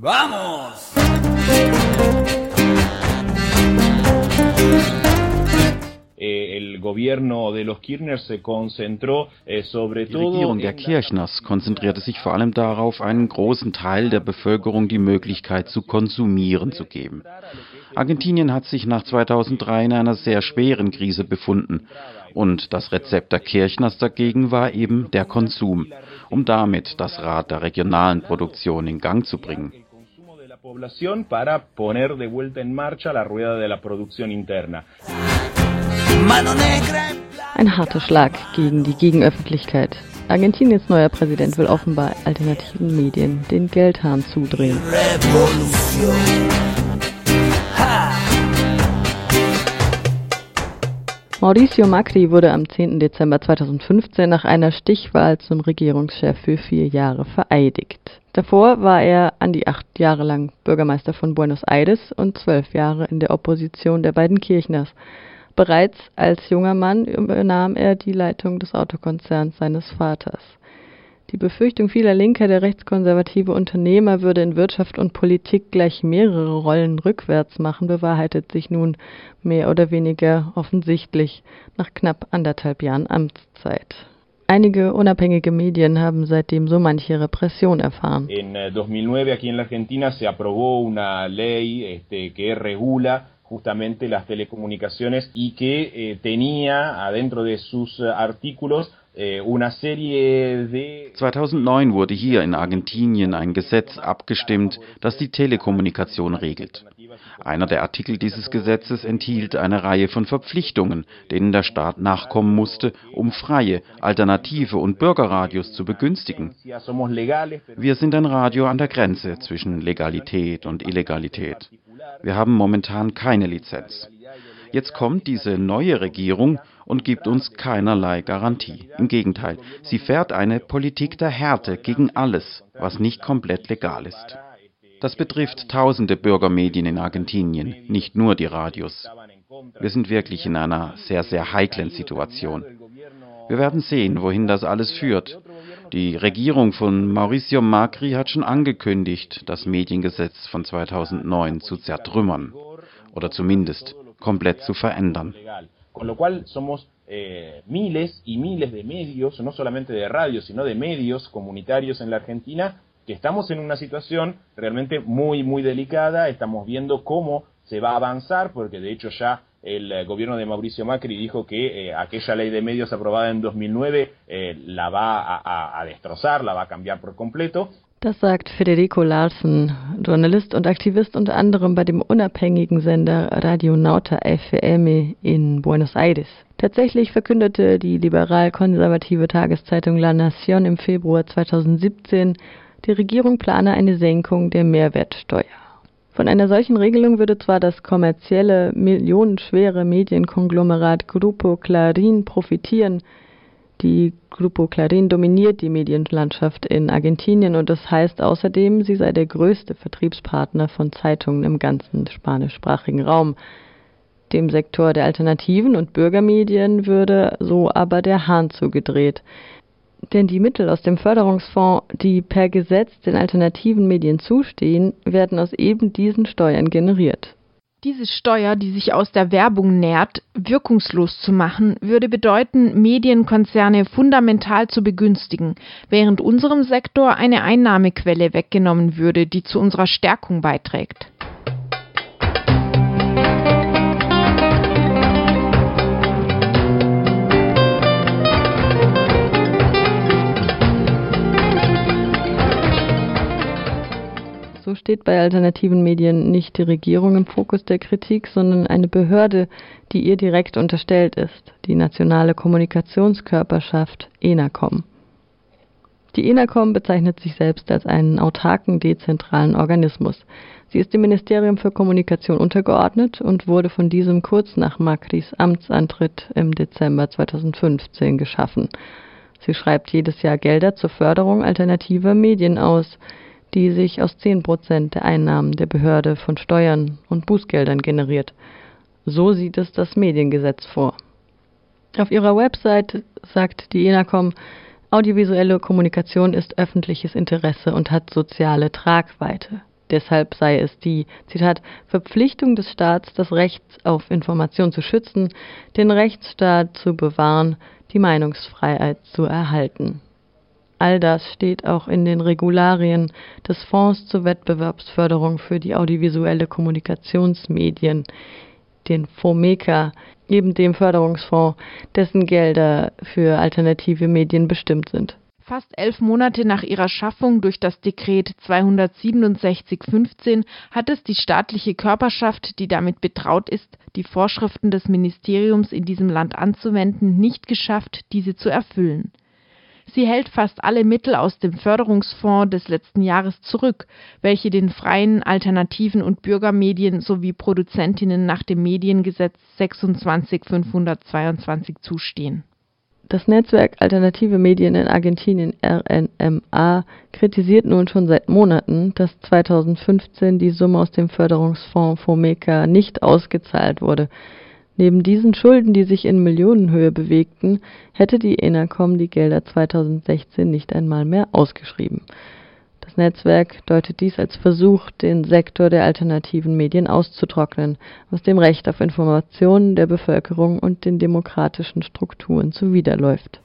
¡Vamos! Eh, el gobierno de los Kirchner se concentró eh, sobre Die Regierung der Kirchners konzentrierte sich vor allem darauf, einen großen Teil der Bevölkerung die Möglichkeit zu konsumieren zu geben. Argentinien hat sich nach 2003 in einer sehr schweren Krise befunden und das Rezept der Kirchners dagegen war eben der Konsum, um damit das Rad der regionalen Produktion in Gang zu bringen. Población para poner de vuelta en marcha la rueda de la producción interna. Ein harter Schlag gegen die Gegenöffentlichkeit. Argentiniens neuer Präsident will offenbar alternativen Medien den Geldhahn zudrehen. Mauricio Macri wurde am 10. Dezember 2015 nach einer Stichwahl zum Regierungschef für vier Jahre vereidigt. Davor war er an die acht Jahre lang Bürgermeister von Buenos Aires und zwölf Jahre in der Opposition der beiden Kirchners. Bereits als junger Mann übernahm er die Leitung des Autokonzerns seines Vaters. Die Befürchtung vieler Linker, der rechtskonservative Unternehmer würde in Wirtschaft und Politik gleich mehrere Rollen rückwärts machen, bewahrheitet sich nun mehr oder weniger offensichtlich nach knapp anderthalb Jahren Amtszeit. Einige unabhängige Medien haben seitdem so manche Repression erfahren. En 2009 eh, aquí la Argentina se aprobó una ley este, que regula justamente las telecomunicaciones y que eh, tenía adentro de sus artículos eh, una serie de 2009 wurde hier in Argentinien ein Gesetz abgestimmt, das die Telekommunikation regelt. Einer der Artikel dieses Gesetzes enthielt eine Reihe von Verpflichtungen, denen der Staat nachkommen musste, um freie, alternative und Bürgerradios zu begünstigen. Wir sind ein Radio an der Grenze zwischen Legalität und Illegalität. Wir haben momentan keine Lizenz. Jetzt kommt diese neue Regierung und gibt uns keinerlei Garantie. Im Gegenteil, sie fährt eine Politik der Härte gegen alles, was nicht komplett legal ist. Das betrifft tausende Bürgermedien in Argentinien, nicht nur die Radios. Wir sind wirklich in einer sehr, sehr heiklen Situation. Wir werden sehen, wohin das alles führt. Die Regierung von Mauricio Macri hat schon angekündigt, das Mediengesetz von 2009 zu zertrümmern oder zumindest komplett. Con lo cual somos eh, miles y miles de medios, no solamente de radio, sino de medios comunitarios en la Argentina, que estamos en una situación realmente muy, muy delicada. Estamos viendo cómo se va a avanzar, porque de hecho ya el eh, gobierno de Mauricio Macri dijo que eh, aquella ley de medios aprobada en 2009 eh, la va a destrozar, la va a cambiar por completo. Das sagt Federico Larsen, Journalist und Aktivist unter anderem bei dem unabhängigen Sender Radio Nauta FM in Buenos Aires. Tatsächlich verkündete die liberal-konservative Tageszeitung La Nación im Februar 2017, die Regierung plane eine Senkung der Mehrwertsteuer. Von einer solchen Regelung würde zwar das kommerzielle, millionenschwere Medienkonglomerat Grupo Clarín profitieren, die Grupo Clarín dominiert die Medienlandschaft in Argentinien und das heißt außerdem, sie sei der größte Vertriebspartner von Zeitungen im ganzen spanischsprachigen Raum. Dem Sektor der Alternativen und Bürgermedien würde so aber der Hahn zugedreht. Denn die Mittel aus dem Förderungsfonds, die per Gesetz den alternativen Medien zustehen, werden aus eben diesen Steuern generiert. Diese Steuer, die sich aus der Werbung nährt, wirkungslos zu machen, würde bedeuten, Medienkonzerne fundamental zu begünstigen, während unserem Sektor eine Einnahmequelle weggenommen würde, die zu unserer Stärkung beiträgt. Steht bei alternativen Medien nicht die Regierung im Fokus der Kritik, sondern eine Behörde, die ihr direkt unterstellt ist, die nationale Kommunikationskörperschaft ENACOM. Die ENACOM bezeichnet sich selbst als einen autarken, dezentralen Organismus. Sie ist dem Ministerium für Kommunikation untergeordnet und wurde von diesem kurz nach Macris Amtsantritt im Dezember 2015 geschaffen. Sie schreibt jedes Jahr Gelder zur Förderung alternativer Medien aus die sich aus 10 Prozent der Einnahmen der Behörde von Steuern und Bußgeldern generiert. So sieht es das Mediengesetz vor. Auf ihrer Website sagt die ENACOM, audiovisuelle Kommunikation ist öffentliches Interesse und hat soziale Tragweite. Deshalb sei es die, Zitat, Verpflichtung des Staats, das Recht auf Information zu schützen, den Rechtsstaat zu bewahren, die Meinungsfreiheit zu erhalten. All das steht auch in den Regularien des Fonds zur Wettbewerbsförderung für die audiovisuelle Kommunikationsmedien, den FOMECA, eben dem Förderungsfonds, dessen Gelder für alternative Medien bestimmt sind. Fast elf Monate nach ihrer Schaffung durch das Dekret 267-15 hat es die staatliche Körperschaft, die damit betraut ist, die Vorschriften des Ministeriums in diesem Land anzuwenden, nicht geschafft, diese zu erfüllen. Sie hält fast alle Mittel aus dem Förderungsfonds des letzten Jahres zurück, welche den freien, alternativen und Bürgermedien sowie Produzentinnen nach dem Mediengesetz 26522 zustehen das Netzwerk Alternative Medien in Argentinien RNMA kritisiert nun schon seit Monaten, dass 2015 die Summe aus dem Förderungsfonds FOMECA nicht ausgezahlt wurde. Neben diesen Schulden, die sich in Millionenhöhe bewegten, hätte die ENACOM die Gelder 2016 nicht einmal mehr ausgeschrieben Netzwerk deutet dies als Versuch, den Sektor der alternativen Medien auszutrocknen, was dem Recht auf Information der Bevölkerung und den demokratischen Strukturen zuwiderläuft.